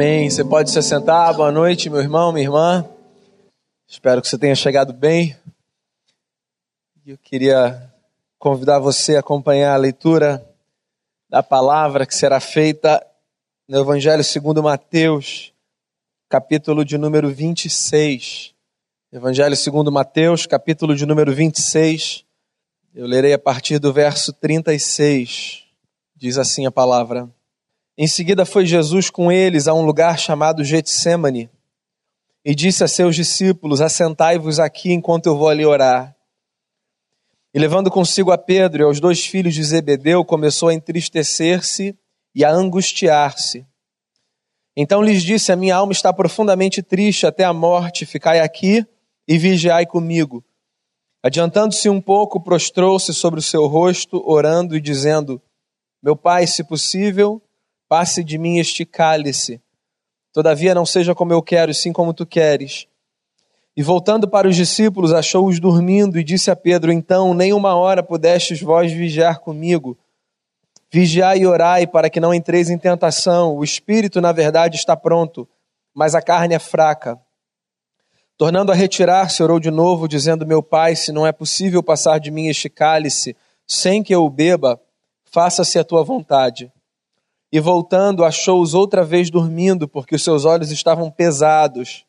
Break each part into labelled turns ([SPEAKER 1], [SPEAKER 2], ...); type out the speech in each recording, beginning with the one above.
[SPEAKER 1] Amém. Você pode se assentar. Boa noite, meu irmão, minha irmã. Espero que você tenha chegado bem. Eu queria convidar você a acompanhar a leitura da palavra que será feita no Evangelho segundo Mateus, capítulo de número 26. Evangelho segundo Mateus, capítulo de número 26. Eu lerei a partir do verso 36. Diz assim a palavra: em seguida foi Jesus com eles a um lugar chamado Getsemane e disse a seus discípulos: Assentai-vos aqui enquanto eu vou ali orar. E levando consigo a Pedro e aos dois filhos de Zebedeu, começou a entristecer-se e a angustiar-se. Então lhes disse: A minha alma está profundamente triste até a morte, ficai aqui e vigiai comigo. Adiantando-se um pouco, prostrou-se sobre o seu rosto, orando e dizendo: Meu pai, se possível, Passe de mim este cálice. Todavia não seja como eu quero, sim como tu queres. E voltando para os discípulos, achou-os dormindo e disse a Pedro: Então, nem uma hora pudestes vós vigiar comigo. Vigiai e orai para que não entreis em tentação. O espírito, na verdade, está pronto, mas a carne é fraca. Tornando a retirar-se, orou de novo, dizendo: Meu pai, se não é possível passar de mim este cálice sem que eu o beba, faça-se a tua vontade. E voltando, achou-os outra vez dormindo, porque os seus olhos estavam pesados.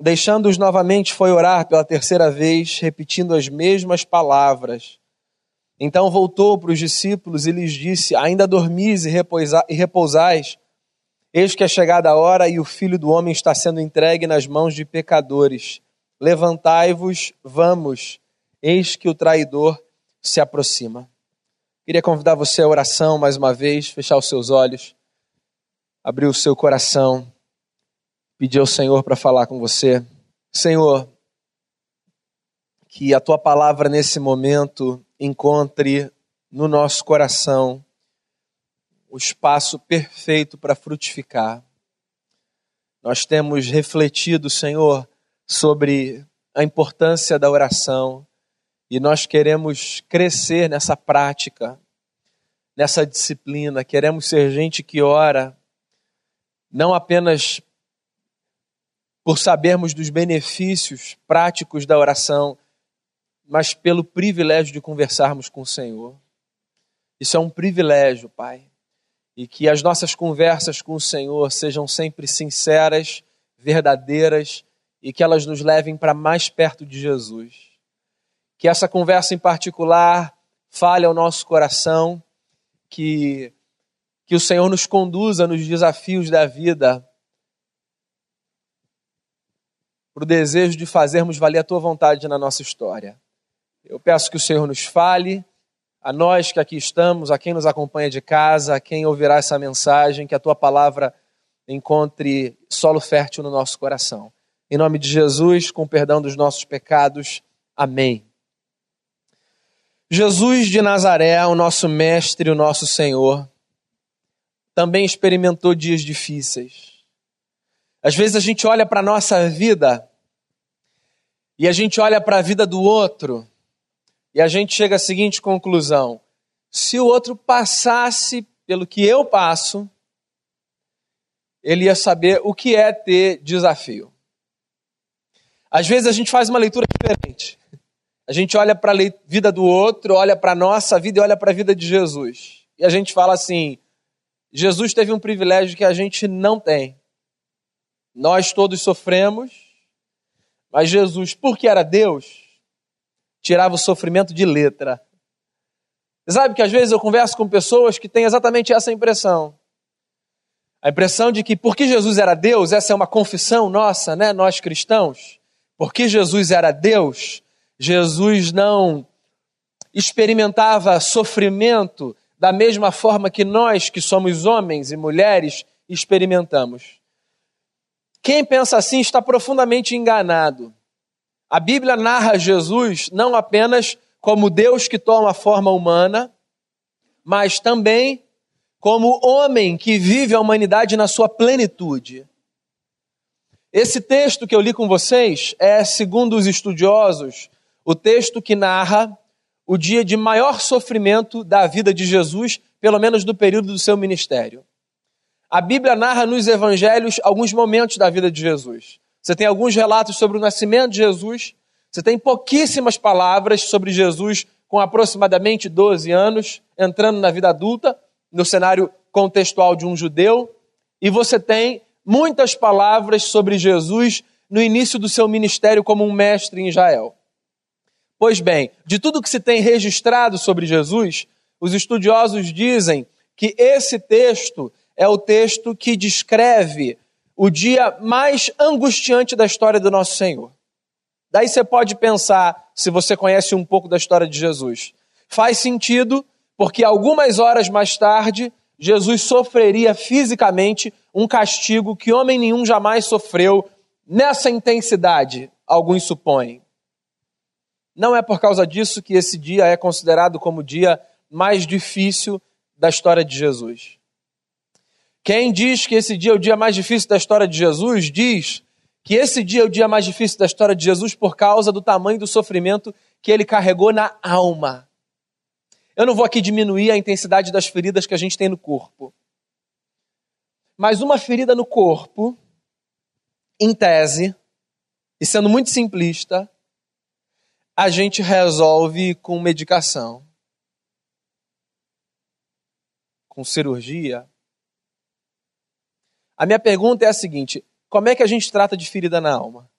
[SPEAKER 1] Deixando-os novamente, foi orar pela terceira vez, repetindo as mesmas palavras. Então voltou para os discípulos e lhes disse: Ainda dormis e repousais? Eis que é chegada a hora e o filho do homem está sendo entregue nas mãos de pecadores. Levantai-vos, vamos, eis que o traidor se aproxima. Queria convidar você à oração mais uma vez, fechar os seus olhos, abrir o seu coração, pedir ao Senhor para falar com você. Senhor, que a tua palavra nesse momento encontre no nosso coração o espaço perfeito para frutificar. Nós temos refletido, Senhor, sobre a importância da oração, e nós queremos crescer nessa prática, nessa disciplina, queremos ser gente que ora, não apenas por sabermos dos benefícios práticos da oração, mas pelo privilégio de conversarmos com o Senhor. Isso é um privilégio, Pai. E que as nossas conversas com o Senhor sejam sempre sinceras, verdadeiras e que elas nos levem para mais perto de Jesus que essa conversa em particular fale ao nosso coração, que, que o Senhor nos conduza nos desafios da vida, para o desejo de fazermos valer a tua vontade na nossa história. Eu peço que o Senhor nos fale, a nós que aqui estamos, a quem nos acompanha de casa, a quem ouvirá essa mensagem, que a tua palavra encontre solo fértil no nosso coração. Em nome de Jesus, com perdão dos nossos pecados. Amém. Jesus de Nazaré, o nosso mestre, o nosso Senhor, também experimentou dias difíceis. Às vezes a gente olha para a nossa vida e a gente olha para a vida do outro e a gente chega à seguinte conclusão: se o outro passasse pelo que eu passo, ele ia saber o que é ter desafio. Às vezes a gente faz uma leitura diferente. A gente olha para a vida do outro, olha para a nossa vida e olha para a vida de Jesus. E a gente fala assim: Jesus teve um privilégio que a gente não tem. Nós todos sofremos, mas Jesus, porque era Deus, tirava o sofrimento de letra. Sabe que às vezes eu converso com pessoas que têm exatamente essa impressão. A impressão de que porque Jesus era Deus, essa é uma confissão nossa, né, nós cristãos, porque Jesus era Deus, Jesus não experimentava sofrimento da mesma forma que nós, que somos homens e mulheres, experimentamos. Quem pensa assim está profundamente enganado. A Bíblia narra Jesus não apenas como Deus que toma forma humana, mas também como homem que vive a humanidade na sua plenitude. Esse texto que eu li com vocês é, segundo os estudiosos, o texto que narra o dia de maior sofrimento da vida de Jesus, pelo menos no período do seu ministério. a Bíblia narra nos evangelhos alguns momentos da vida de Jesus. Você tem alguns relatos sobre o nascimento de Jesus, você tem pouquíssimas palavras sobre Jesus com aproximadamente 12 anos, entrando na vida adulta, no cenário contextual de um judeu, e você tem muitas palavras sobre Jesus no início do seu ministério como um mestre em Israel. Pois bem, de tudo que se tem registrado sobre Jesus, os estudiosos dizem que esse texto é o texto que descreve o dia mais angustiante da história do nosso Senhor. Daí você pode pensar, se você conhece um pouco da história de Jesus, faz sentido, porque algumas horas mais tarde, Jesus sofreria fisicamente um castigo que homem nenhum jamais sofreu nessa intensidade, alguns supõem. Não é por causa disso que esse dia é considerado como o dia mais difícil da história de Jesus. Quem diz que esse dia é o dia mais difícil da história de Jesus, diz que esse dia é o dia mais difícil da história de Jesus por causa do tamanho do sofrimento que ele carregou na alma. Eu não vou aqui diminuir a intensidade das feridas que a gente tem no corpo. Mas uma ferida no corpo, em tese, e sendo muito simplista, a gente resolve com medicação, com cirurgia. A minha pergunta é a seguinte: como é que a gente trata de ferida na alma?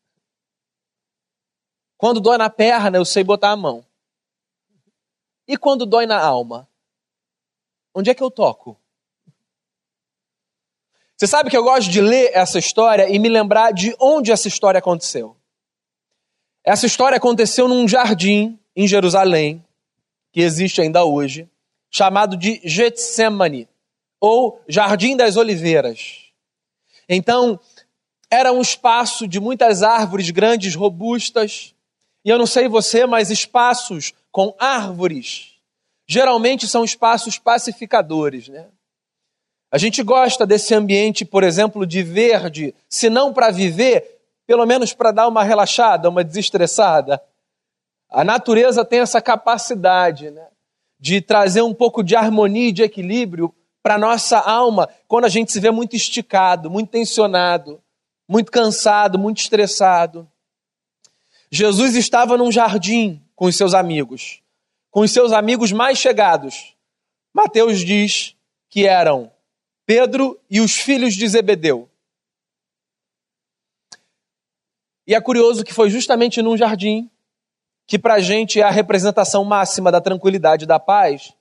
[SPEAKER 1] Quando dói na perna, eu sei botar a mão. E quando dói na alma? Onde é que eu toco? Você sabe que eu gosto de ler essa história e me lembrar de onde essa história aconteceu. Essa história aconteceu num jardim em Jerusalém, que existe ainda hoje, chamado de Getsemane, ou Jardim das Oliveiras. Então, era um espaço de muitas árvores grandes, robustas. E eu não sei você, mas espaços com árvores geralmente são espaços pacificadores, né? A gente gosta desse ambiente, por exemplo, de verde, se não para viver, pelo menos para dar uma relaxada, uma desestressada. A natureza tem essa capacidade, né? De trazer um pouco de harmonia e de equilíbrio para a nossa alma quando a gente se vê muito esticado, muito tensionado muito cansado, muito estressado. Jesus estava num jardim com os seus amigos, com os seus amigos mais chegados. Mateus diz que eram Pedro e os filhos de Zebedeu. E é curioso que foi justamente num jardim, que para a gente é a representação máxima da tranquilidade e da paz,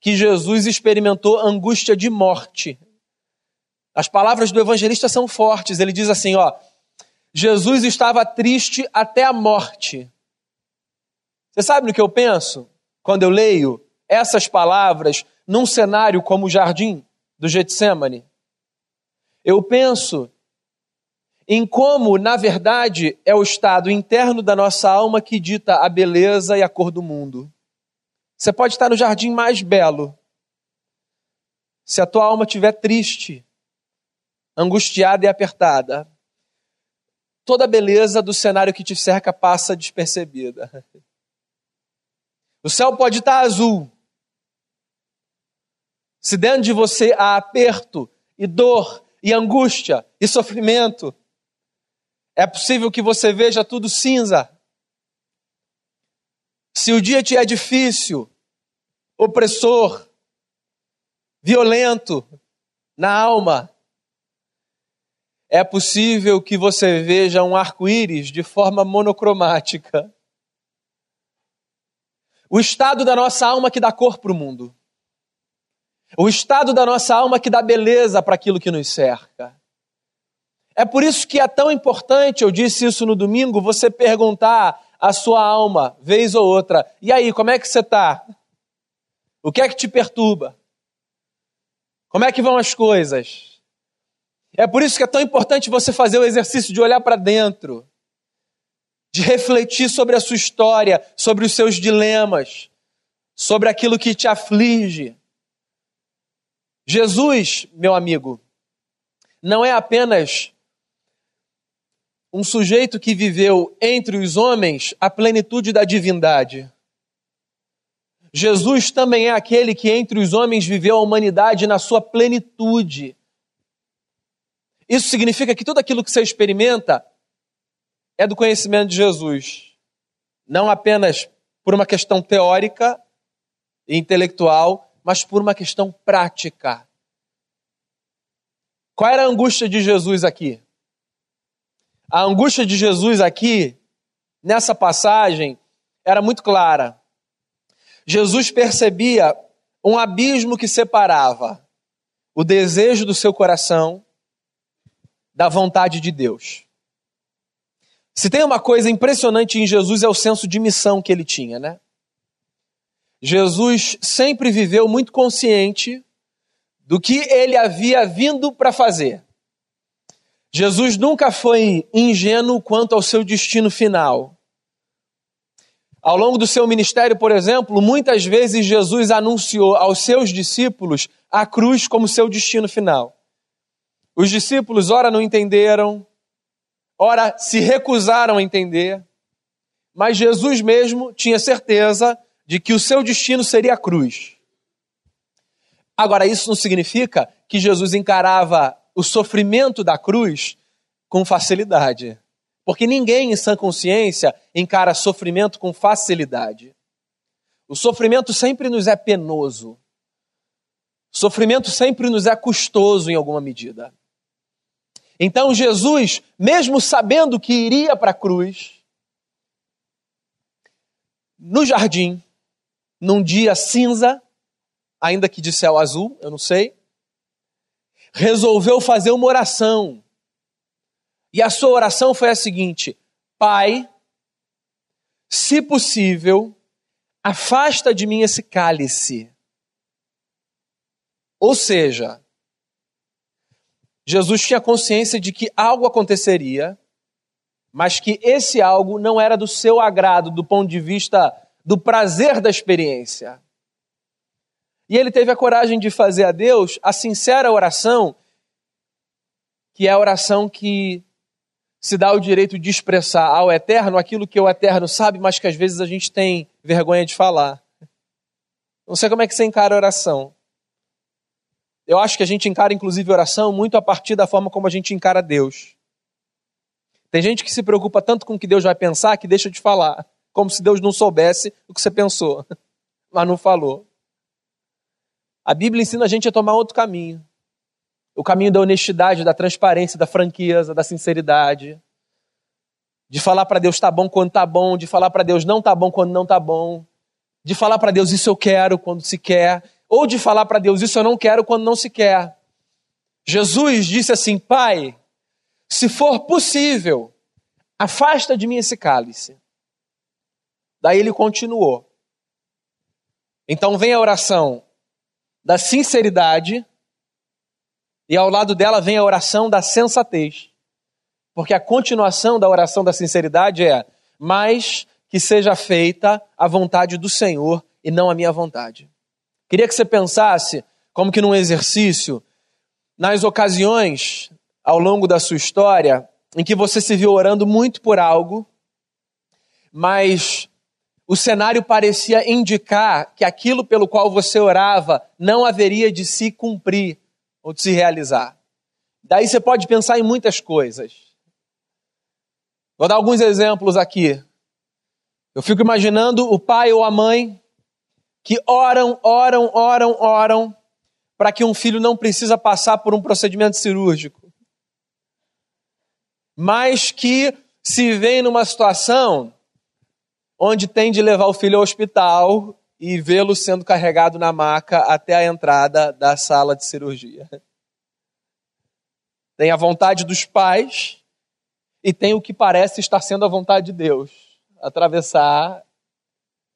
[SPEAKER 1] que Jesus experimentou angústia de morte. As palavras do evangelista são fortes. Ele diz assim, ó: Jesus estava triste até a morte. Você sabe no que eu penso quando eu leio essas palavras num cenário como o jardim do Getsemane? Eu penso em como, na verdade, é o estado interno da nossa alma que dita a beleza e a cor do mundo. Você pode estar no jardim mais belo. Se a tua alma estiver triste, angustiada e apertada. Toda a beleza do cenário que te cerca passa despercebida. O céu pode estar azul. Se dentro de você há aperto e dor e angústia e sofrimento, é possível que você veja tudo cinza. Se o dia te é difícil, opressor, violento na alma, é possível que você veja um arco-íris de forma monocromática. O estado da nossa alma que dá cor para o mundo. O estado da nossa alma que dá beleza para aquilo que nos cerca. É por isso que é tão importante, eu disse isso no domingo, você perguntar à sua alma, vez ou outra, e aí, como é que você está? O que é que te perturba? Como é que vão as coisas? É por isso que é tão importante você fazer o exercício de olhar para dentro, de refletir sobre a sua história, sobre os seus dilemas, sobre aquilo que te aflige. Jesus, meu amigo, não é apenas um sujeito que viveu entre os homens a plenitude da divindade. Jesus também é aquele que entre os homens viveu a humanidade na sua plenitude Isso significa que tudo aquilo que você experimenta é do conhecimento de Jesus. Não apenas por uma questão teórica e intelectual, mas por uma questão prática. Qual era a angústia de Jesus aqui? A angústia de Jesus aqui, nessa passagem, era muito clara. Jesus percebia um abismo que separava o desejo do seu coração da vontade de Deus. Se tem uma coisa impressionante em Jesus é o senso de missão que ele tinha, né? Jesus sempre viveu muito consciente do que ele havia vindo para fazer. Jesus nunca foi ingênuo quanto ao seu destino final. Ao longo do seu ministério, por exemplo, muitas vezes Jesus anunciou aos seus discípulos a cruz como seu destino final. Os discípulos, ora, não entenderam, ora, se recusaram a entender, mas Jesus mesmo tinha certeza de que o seu destino seria a cruz. Agora, isso não significa que Jesus encarava o sofrimento da cruz com facilidade. Porque ninguém em sã consciência encara sofrimento com facilidade. O sofrimento sempre nos é penoso. O sofrimento sempre nos é custoso em alguma medida. Então Jesus, mesmo sabendo que iria para a cruz, no jardim, num dia cinza, ainda que de céu azul, eu não sei, resolveu fazer uma oração. E a sua oração foi a seguinte: Pai, se possível, afasta de mim esse cálice. Ou seja, Jesus tinha consciência de que algo aconteceria, mas que esse algo não era do seu agrado do ponto de vista do prazer da experiência. E ele teve a coragem de fazer a Deus a sincera oração, que é a oração que se dá o direito de expressar ao Eterno aquilo que o Eterno sabe, mas que às vezes a gente tem vergonha de falar. Não sei como é que você encara a oração. Eu acho que a gente encara, inclusive, oração muito a partir da forma como a gente encara Deus. Tem gente que se preocupa tanto com o que Deus vai pensar que deixa de falar, como se Deus não soubesse o que você pensou, mas não falou. A Bíblia ensina a gente a tomar outro caminho. O caminho da honestidade, da transparência, da franqueza, da sinceridade. De falar para Deus tá bom quando tá bom, de falar para Deus não tá bom quando não tá bom. De falar para Deus isso eu quero quando se quer, ou de falar para Deus isso eu não quero quando não se quer. Jesus disse assim: Pai, se for possível, afasta de mim esse cálice. Daí ele continuou. Então vem a oração da sinceridade e ao lado dela vem a oração da sensatez. Porque a continuação da oração da sinceridade é: mas que seja feita a vontade do Senhor e não a minha vontade. Queria que você pensasse, como que num exercício, nas ocasiões ao longo da sua história em que você se viu orando muito por algo, mas o cenário parecia indicar que aquilo pelo qual você orava não haveria de se cumprir ou de se realizar. Daí você pode pensar em muitas coisas. Vou dar alguns exemplos aqui. Eu fico imaginando o pai ou a mãe que oram, oram, oram, oram para que um filho não precisa passar por um procedimento cirúrgico. Mas que se vê numa situação onde tem de levar o filho ao hospital e vê-lo sendo carregado na maca até a entrada da sala de cirurgia. Tem a vontade dos pais e tem o que parece estar sendo a vontade de Deus atravessar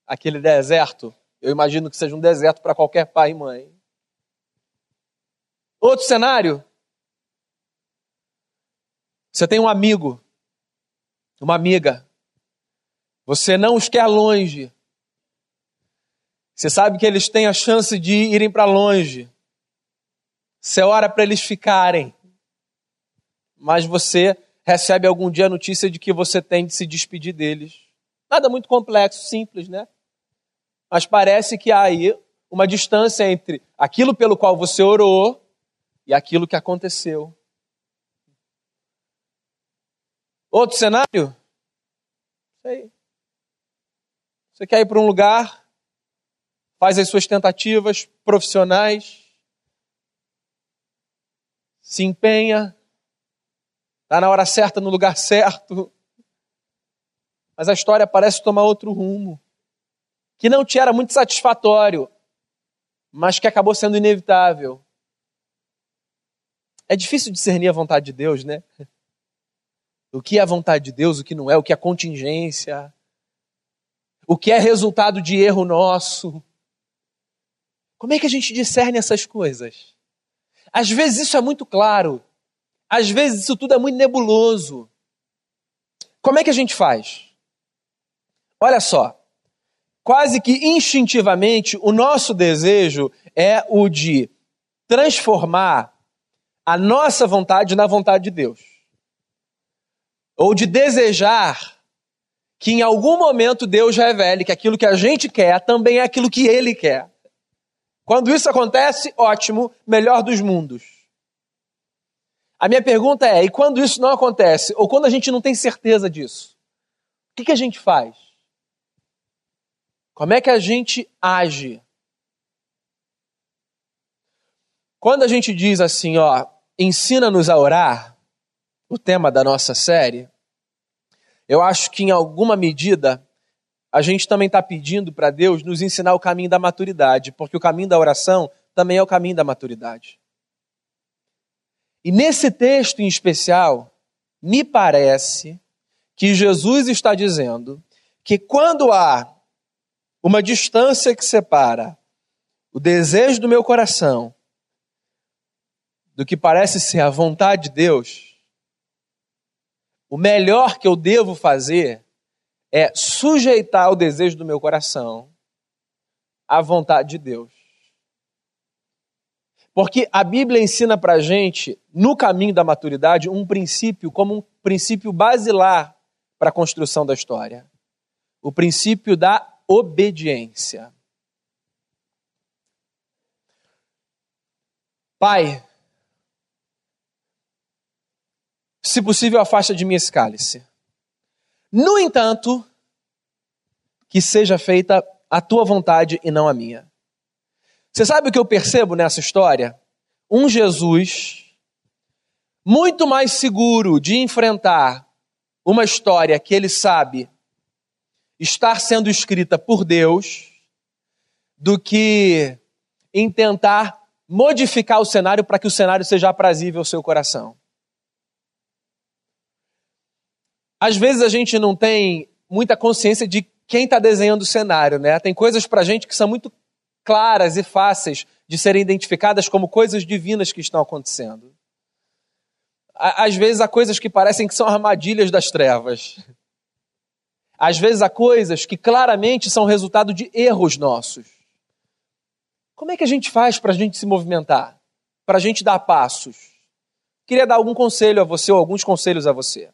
[SPEAKER 1] aquele deserto. Eu imagino que seja um deserto para qualquer pai e mãe. Outro cenário. Você tem um amigo, uma amiga você não os quer longe. Você sabe que eles têm a chance de irem para longe. Você ora para eles ficarem. Mas você recebe algum dia a notícia de que você tem de se despedir deles. Nada muito complexo, simples, né? Mas parece que há aí uma distância entre aquilo pelo qual você orou e aquilo que aconteceu. Outro cenário? Sei. Você quer ir para um lugar, faz as suas tentativas profissionais, se empenha, está na hora certa, no lugar certo, mas a história parece tomar outro rumo, que não te era muito satisfatório, mas que acabou sendo inevitável. É difícil discernir a vontade de Deus, né? O que é a vontade de Deus, o que não é, o que é contingência, o que é resultado de erro nosso. Como é que a gente discerne essas coisas? Às vezes isso é muito claro, às vezes isso tudo é muito nebuloso. Como é que a gente faz? Olha só, quase que instintivamente, o nosso desejo é o de transformar a nossa vontade na vontade de Deus. Ou de desejar que em algum momento Deus revele que aquilo que a gente quer também é aquilo que Ele quer. Quando isso acontece, ótimo, melhor dos mundos. A minha pergunta é: e quando isso não acontece, ou quando a gente não tem certeza disso, o que, que a gente faz? Como é que a gente age? Quando a gente diz assim, ó, ensina-nos a orar, o tema da nossa série, eu acho que em alguma medida a gente também está pedindo para Deus nos ensinar o caminho da maturidade, porque o caminho da oração também é o caminho da maturidade. E nesse texto em especial, me parece que Jesus está dizendo que quando há uma distância que separa o desejo do meu coração do que parece ser a vontade de Deus, o melhor que eu devo fazer é sujeitar o desejo do meu coração à vontade de Deus. Porque a Bíblia ensina para gente, no caminho da maturidade, um princípio como um princípio basilar para a construção da história. O princípio da obediência. Pai, se possível, afasta de mim esse cálice. No entanto, que seja feita a tua vontade e não a minha. Você sabe o que eu percebo nessa história? Um Jesus muito mais seguro de enfrentar uma história que ele sabe estar sendo escrita por Deus do que em tentar modificar o cenário para que o cenário seja aprazível ao seu coração. Às vezes a gente não tem muita consciência de quem está desenhando o cenário, né? Tem coisas para a gente que são muito claras e fáceis de serem identificadas como coisas divinas que estão acontecendo. Às vezes há coisas que parecem que são armadilhas das trevas. Às vezes há coisas que claramente são resultado de erros nossos. Como é que a gente faz para a gente se movimentar? Para a gente dar passos? Queria dar algum conselho a você, ou alguns conselhos a você.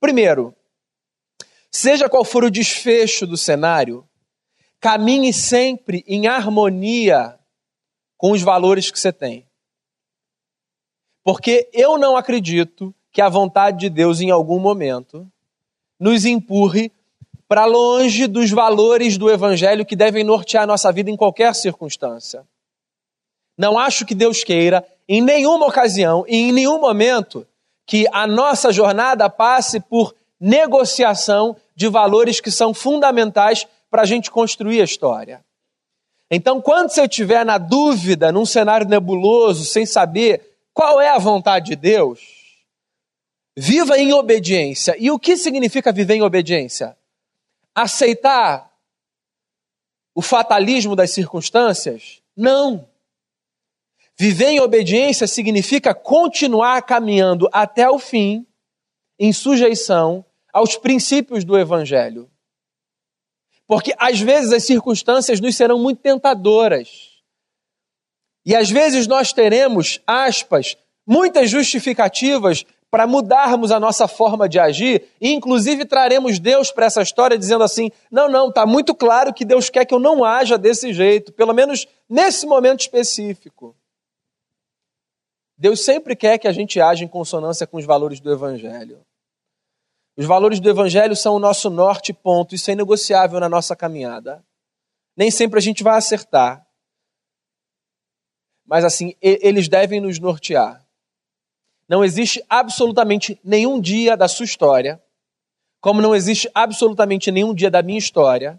[SPEAKER 1] Primeiro, seja qual for o desfecho do cenário, caminhe sempre em harmonia com os valores que você tem. Porque eu não acredito que a vontade de Deus, em algum momento, nos empurre para longe dos valores do Evangelho que devem nortear a nossa vida em qualquer circunstância. Não acho que Deus queira, em nenhuma ocasião e em nenhum momento, que a nossa jornada passe por negociação de valores que são fundamentais para a gente construir a história. Então, quando você estiver na dúvida, num cenário nebuloso, sem saber qual é a vontade de Deus, viva em obediência. E o que significa viver em obediência? aceitar o fatalismo das circunstâncias? Não. Viver em obediência significa continuar caminhando até o fim, em sujeição aos princípios do Evangelho. Porque às vezes as circunstâncias nos serão muito tentadoras. E às vezes nós teremos, aspas, muitas justificativas para mudarmos a nossa forma de agir, e inclusive traremos Deus para essa história dizendo assim: não, não, está muito claro que Deus quer que eu não haja desse jeito, pelo menos nesse momento específico. Deus sempre quer que a gente age em consonância com os valores do Evangelho. Os valores do Evangelho são o nosso norte ponto, isso é inegociável na nossa caminhada. Nem sempre a gente vai acertar, mas assim, eles devem nos nortear. Não existe absolutamente nenhum dia da sua história, como não existe absolutamente nenhum dia da minha história,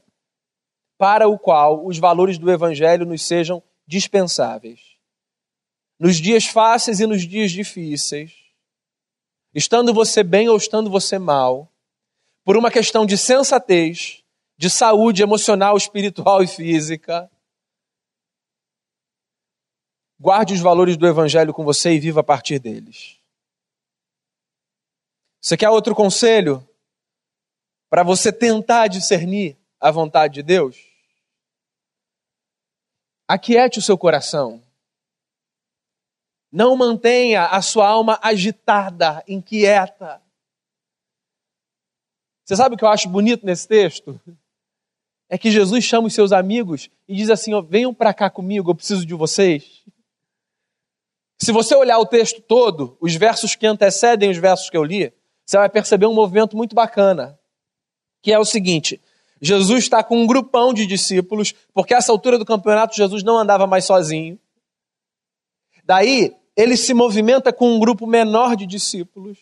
[SPEAKER 1] para o qual os valores do Evangelho nos sejam dispensáveis. Nos dias fáceis e nos dias difíceis, estando você bem ou estando você mal, por uma questão de sensatez, de saúde emocional, espiritual e física. Guarde os valores do Evangelho com você e viva a partir deles. Você quer outro conselho para você tentar discernir a vontade de Deus? Aquiete o seu coração. Não mantenha a sua alma agitada, inquieta. Você sabe o que eu acho bonito nesse texto? É que Jesus chama os seus amigos e diz assim: ó, venham para cá comigo, eu preciso de vocês. Se você olhar o texto todo, os versos que antecedem os versos que eu li, você vai perceber um movimento muito bacana, que é o seguinte: Jesus está com um grupão de discípulos, porque a essa altura do campeonato Jesus não andava mais sozinho. Daí, ele se movimenta com um grupo menor de discípulos.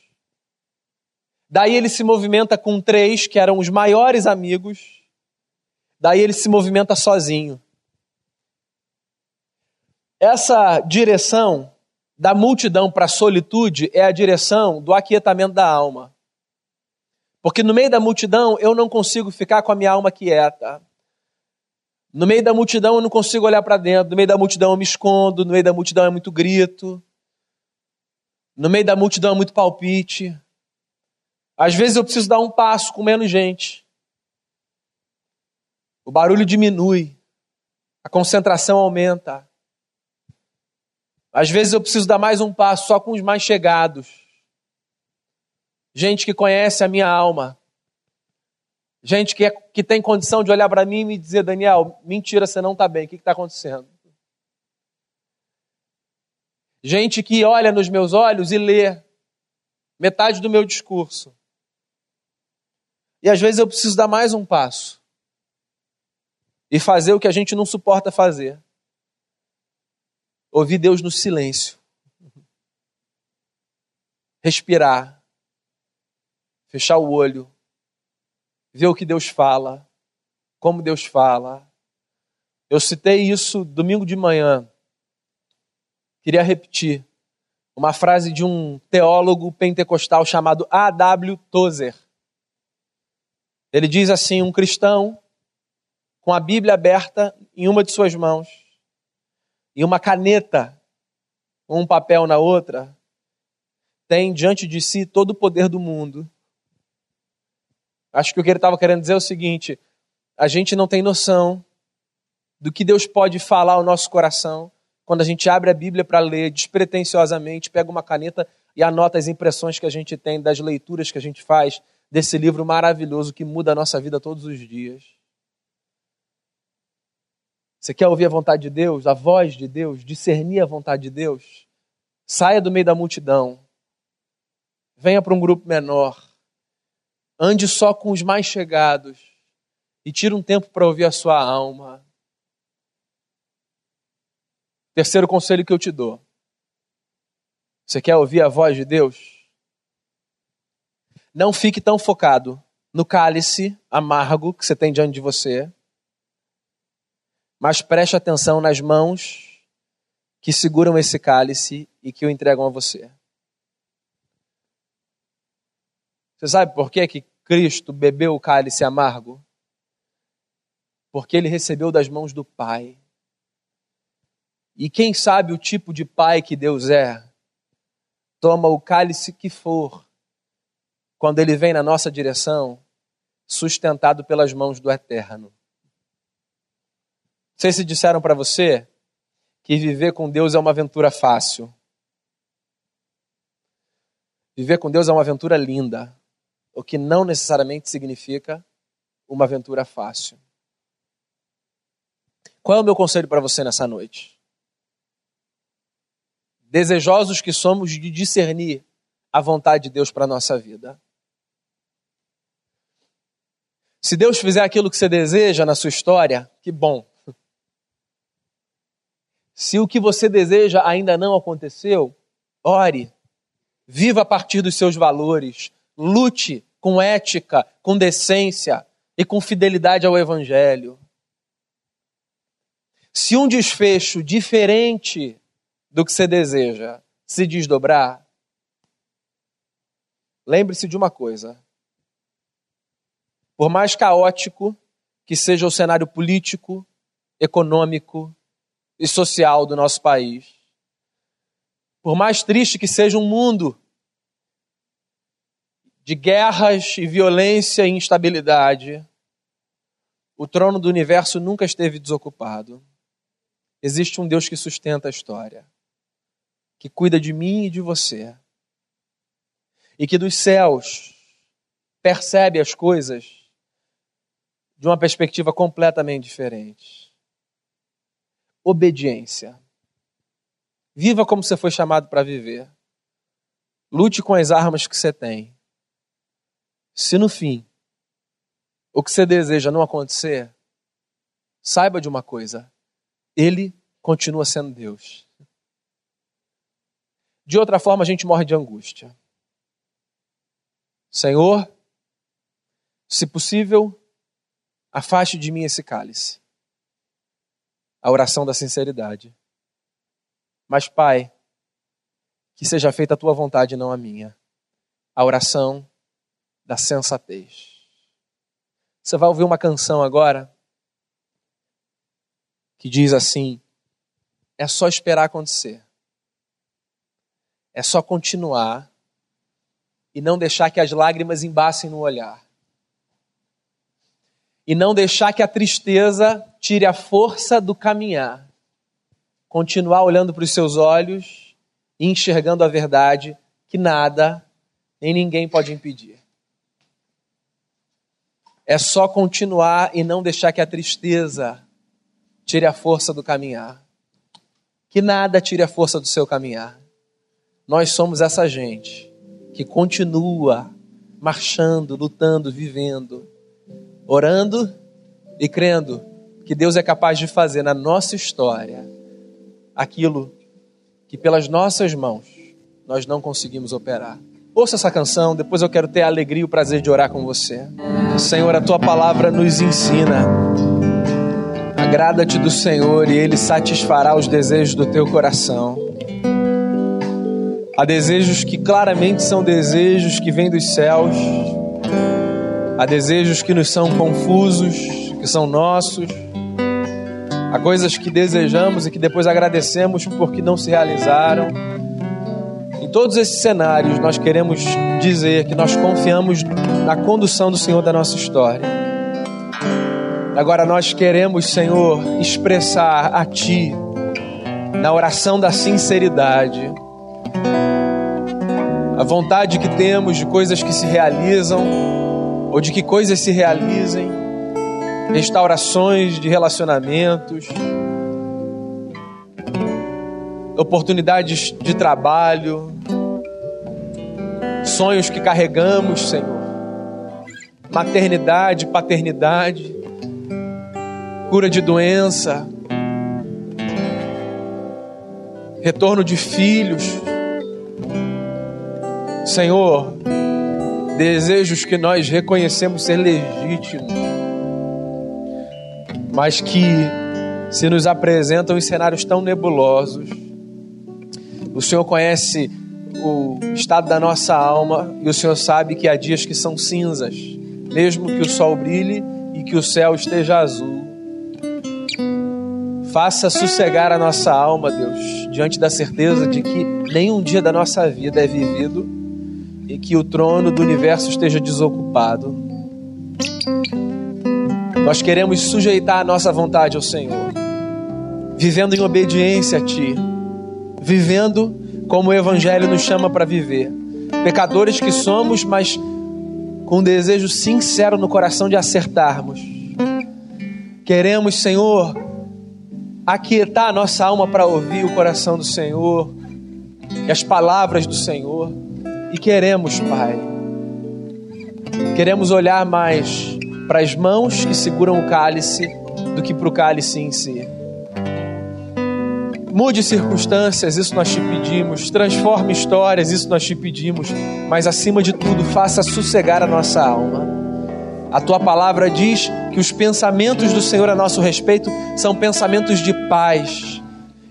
[SPEAKER 1] Daí ele se movimenta com três, que eram os maiores amigos. Daí ele se movimenta sozinho. Essa direção da multidão para a solitude é a direção do aquietamento da alma. Porque no meio da multidão eu não consigo ficar com a minha alma quieta. No meio da multidão eu não consigo olhar para dentro. No meio da multidão eu me escondo. No meio da multidão é muito grito. No meio da multidão é muito palpite. Às vezes eu preciso dar um passo com menos gente. O barulho diminui. A concentração aumenta. Às vezes eu preciso dar mais um passo só com os mais chegados. Gente que conhece a minha alma. Gente que, é, que tem condição de olhar para mim e me dizer, Daniel, mentira, você não está bem, o que está acontecendo? Gente que olha nos meus olhos e lê metade do meu discurso. E às vezes eu preciso dar mais um passo e fazer o que a gente não suporta fazer. Ouvir Deus no silêncio. Respirar. Fechar o olho. Ver o que Deus fala. Como Deus fala. Eu citei isso domingo de manhã. Queria repetir uma frase de um teólogo pentecostal chamado A.W. Tozer. Ele diz assim: um cristão com a Bíblia aberta em uma de suas mãos e uma caneta, um papel na outra, tem diante de si todo o poder do mundo. Acho que o que ele estava querendo dizer é o seguinte: a gente não tem noção do que Deus pode falar ao nosso coração quando a gente abre a Bíblia para ler despretensiosamente, pega uma caneta e anota as impressões que a gente tem das leituras que a gente faz desse livro maravilhoso que muda a nossa vida todos os dias. Você quer ouvir a vontade de Deus, a voz de Deus, discernir a vontade de Deus? Saia do meio da multidão. Venha para um grupo menor. Ande só com os mais chegados. E tire um tempo para ouvir a sua alma. Terceiro conselho que eu te dou. Você quer ouvir a voz de Deus? Não fique tão focado no cálice amargo que você tem diante de você mas preste atenção nas mãos que seguram esse cálice e que o entregam a você. Você sabe por que, que Cristo bebeu o cálice amargo? Porque ele recebeu das mãos do Pai. E quem sabe o tipo de Pai que Deus é, toma o cálice que for, quando ele vem na nossa direção, sustentado pelas mãos do Eterno sei se disseram para você que viver com Deus é uma aventura fácil. Viver com Deus é uma aventura linda, o que não necessariamente significa uma aventura fácil. Qual é o meu conselho para você nessa noite? Desejosos que somos de discernir a vontade de Deus para a nossa vida. Se Deus fizer aquilo que você deseja na sua história, que bom. Se o que você deseja ainda não aconteceu, ore. Viva a partir dos seus valores. Lute com ética, com decência e com fidelidade ao Evangelho. Se um desfecho diferente do que você deseja se desdobrar, lembre-se de uma coisa: por mais caótico que seja o cenário político, econômico e social do nosso país, por mais triste que seja um mundo de guerras e violência e instabilidade, o trono do universo nunca esteve desocupado. Existe um Deus que sustenta a história, que cuida de mim e de você, e que dos céus percebe as coisas de uma perspectiva completamente diferente. Obediência. Viva como você foi chamado para viver. Lute com as armas que você tem. Se no fim o que você deseja não acontecer, saiba de uma coisa: Ele continua sendo Deus. De outra forma, a gente morre de angústia. Senhor, se possível, Afaste de mim esse cálice. A oração da sinceridade. Mas, Pai, que seja feita a tua vontade e não a minha. A oração da sensatez. Você vai ouvir uma canção agora que diz assim: é só esperar acontecer. É só continuar e não deixar que as lágrimas embassem no olhar e não deixar que a tristeza tire a força do caminhar. Continuar olhando para os seus olhos e enxergando a verdade que nada nem ninguém pode impedir. É só continuar e não deixar que a tristeza tire a força do caminhar. Que nada tire a força do seu caminhar. Nós somos essa gente que continua marchando, lutando, vivendo orando e crendo que Deus é capaz de fazer na nossa história aquilo que pelas nossas mãos nós não conseguimos operar. Ouça essa canção, depois eu quero ter a alegria e o prazer de orar com você. Senhor, a tua palavra nos ensina. Agrada-te do Senhor e ele satisfará os desejos do teu coração. Há desejos que claramente são desejos que vêm dos céus Há desejos que nos são confusos, que são nossos. Há coisas que desejamos e que depois agradecemos porque não se realizaram. Em todos esses cenários, nós queremos dizer que nós confiamos na condução do Senhor da nossa história. Agora nós queremos, Senhor, expressar a Ti, na oração da sinceridade, a vontade que temos de coisas que se realizam ou de que coisas se realizem, restaurações de relacionamentos, oportunidades de trabalho, sonhos que carregamos, Senhor, maternidade, paternidade, cura de doença, retorno de filhos. Senhor, desejos que nós reconhecemos ser legítimos, mas que se nos apresentam em cenários tão nebulosos. O Senhor conhece o estado da nossa alma e o Senhor sabe que há dias que são cinzas, mesmo que o sol brilhe e que o céu esteja azul. Faça sossegar a nossa alma, Deus, diante da certeza de que nenhum dia da nossa vida é vivido e que o trono do universo esteja desocupado. Nós queremos sujeitar a nossa vontade ao Senhor, vivendo em obediência a Ti, vivendo como o Evangelho nos chama para viver. Pecadores que somos, mas com um desejo sincero no coração de acertarmos. Queremos, Senhor, aquietar a nossa alma para ouvir o coração do Senhor e as palavras do Senhor. E queremos, Pai, queremos olhar mais para as mãos que seguram o cálice do que para o cálice em si. Mude circunstâncias, isso nós te pedimos. Transforme histórias, isso nós te pedimos. Mas acima de tudo, faça sossegar a nossa alma. A tua palavra diz que os pensamentos do Senhor a nosso respeito são pensamentos de paz.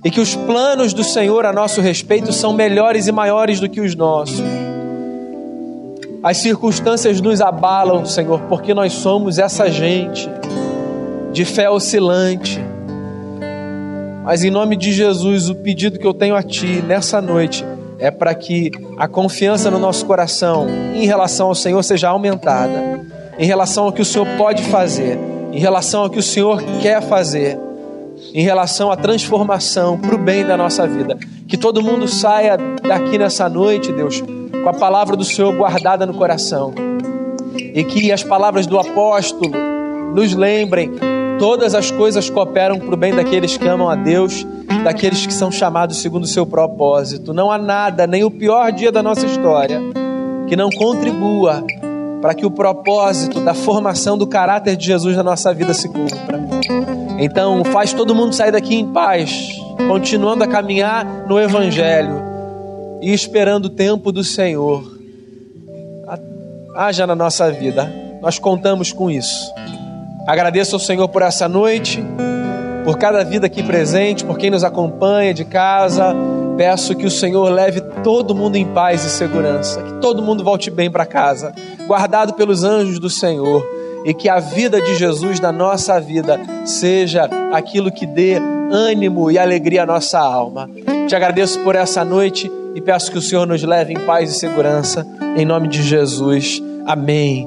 [SPEAKER 1] E que os planos do Senhor a nosso respeito são melhores e maiores do que os nossos. As circunstâncias nos abalam, Senhor, porque nós somos essa gente de fé oscilante mas em nome de Jesus, o pedido que eu tenho a Ti nessa noite é para que a confiança no nosso coração em relação ao Senhor seja aumentada, em relação ao que o Senhor pode fazer, em relação ao que o Senhor quer fazer, em relação à transformação para o bem da nossa vida. Que todo mundo saia daqui nessa noite, Deus, com a palavra do Senhor guardada no coração. E que as palavras do apóstolo nos lembrem Todas as coisas cooperam para o bem daqueles que amam a Deus, daqueles que são chamados segundo o seu propósito. Não há nada, nem o pior dia da nossa história, que não contribua para que o propósito da formação do caráter de Jesus na nossa vida se cumpra. Então, faz todo mundo sair daqui em paz, continuando a caminhar no Evangelho e esperando o tempo do Senhor. Haja na nossa vida, nós contamos com isso. Agradeço ao Senhor por essa noite, por cada vida aqui presente, por quem nos acompanha de casa. Peço que o Senhor leve todo mundo em paz e segurança, que todo mundo volte bem para casa, guardado pelos anjos do Senhor, e que a vida de Jesus na nossa vida seja aquilo que dê ânimo e alegria à nossa alma. Te agradeço por essa noite e peço que o Senhor nos leve em paz e segurança, em nome de Jesus. Amém.